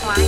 Why?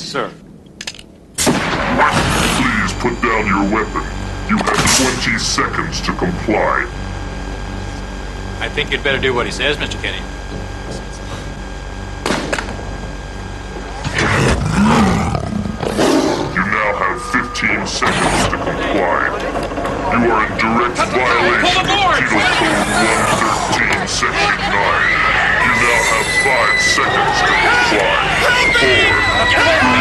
Yes, sir. Please put down your weapon. You have 20 seconds to comply. I think you'd better do what he says, Mr. Kinney. You now have 15 seconds to comply. You are in direct violation of Penal Code 113, Section 9. Five seconds. To comply.